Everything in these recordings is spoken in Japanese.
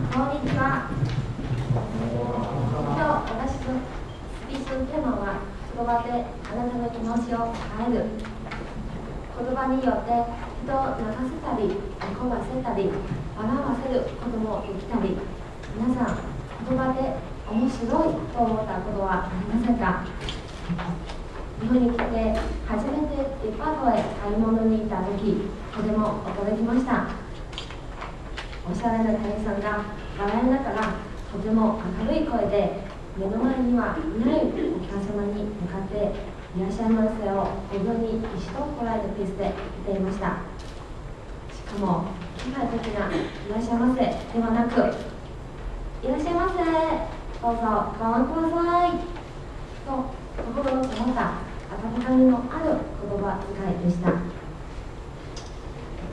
こんにちは。今日、私のスピーチのテーマは、言葉であなたの気持ちを変える。言葉によって人を泣かせたり、怒らせたり、笑わせることもできたり、皆さん、言葉で面白いと思ったことはありませんか？日本に来て初めてデパートへ買い物に行った時とても驚きましたおしゃれな店員さんが笑いながらとても明るい声で目の前にはいないお客様に向かって「いらっしゃいませ」をご分に一度こらえたペースで言っていました。しかも機械的な「いらっしゃいませ」ではなく「いらっしゃいませどうぞご覧ください」と心のこもった温かみのある言葉遣いでした。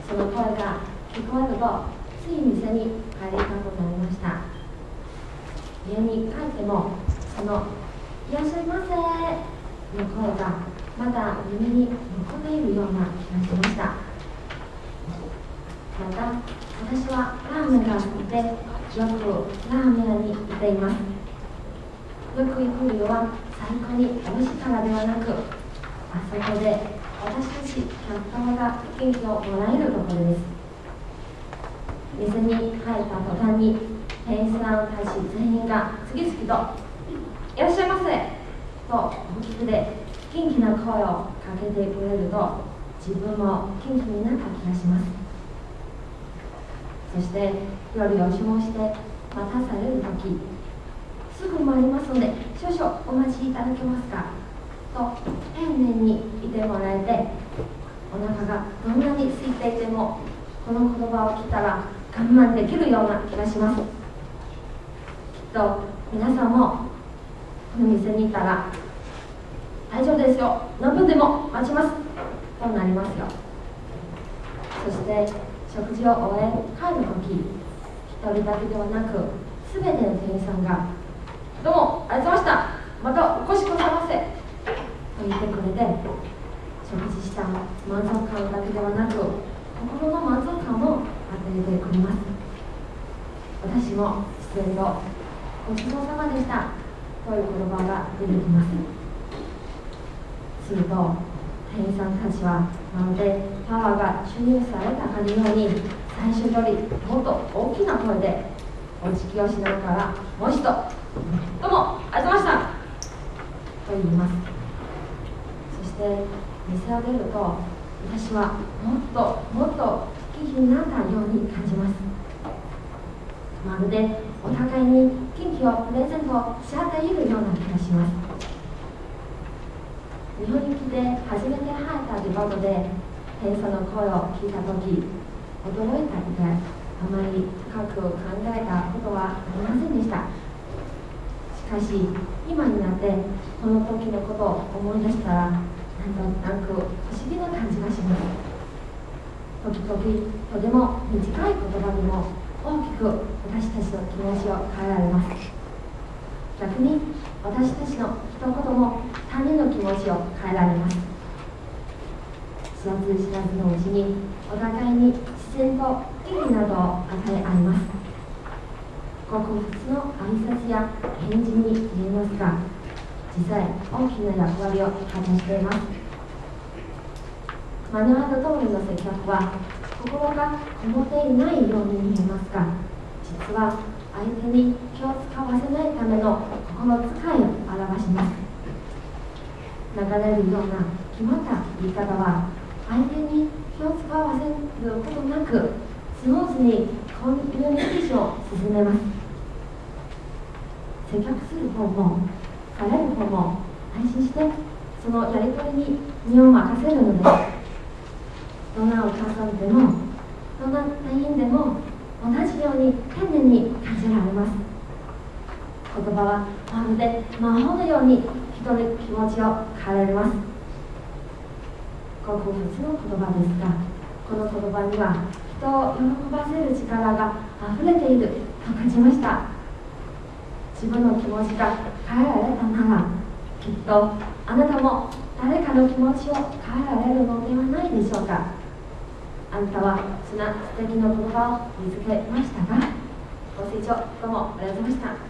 その声が聞こえるとつい店に帰りたくなりました。家に帰ってもその「いらっしゃいませ」の声がまだ耳に残っているような気がしました。また私はラーメンが好きでよくラーメン屋に行っています。よく行く理由は最高に美味しいからではなくあそこで私たち客様が元気をもらえるところです。店に入った途端に店員さんたち全員が次々と「いらっしゃいませ」と大きくで元気な声をかけてくれると自分も元気になった気がします。そして夜をしもして待たされる時すぐ参りますので少々お待ちいただけますかと丁寧にいてもらえてお腹がどんなに空いていてもこの言葉を聞いたら我慢できるような気がします。きっと皆さんもこの店にいたら大丈夫ですよ。何分でも待ちます。となりますよ。そして食事を終え帰る時一人だけではなく全ての店員さんが「どうもありがとうございました。またお越しくださいませ」と言ってくれて食事した満足感だけではなく心の満足感も与えてくれます私も自然と「ごちそうさまでした」という言葉が出てきます。すると店員さんたちはまるでパワーが注入されたかのように最初よりもっと大きな声でお辞儀をしながらもう一度「どうもありがとうございました」と言いますそして店を出ると私はもっともっと元気になったように感じます。まるでお互いに元気をプレゼントし合っているような気がします。日本に来て初めて入ったデパートで店員の声を聞いた時驚いたりであまり深く考えたことはありませんでした。しかし今になってこの時のことを思い出したらなんとなく不思議な感じがします時々とても短い言葉にも大きく私たちの気持ちを変えられます。逆に私たちの一言も他人の気持ちを変えられます。知らず知らずのうちにお互いに自然と元気などを与え合いますごく普通の挨拶や返事に見えますが実際大きな役割を果たしています。マニュアル通りの接客は心がこもっていないように見えますが実は相手に気を使わせないための心遣いを表します。流れるような決まった言い方は相手に気を使わせることなくスムーズにコミュニケーションを進めます。接客する方もされる方も安心してそのやり取りに身を任せるのですどんなお母さんでもどんな店員でも同じように丁寧に感じられます。言葉はまるで魔法のように人の気持ちを変えられます。ごく普通の言葉ですがこの言葉には人を喜ばせる力が溢れていると感じました自分の気持ちが変えられたならきっとあなたも誰かの気持ちを変えられるのではないでしょうか。あなたはそんな素敵な言葉を見つけましたが。ご清聴どうもありがとうございました。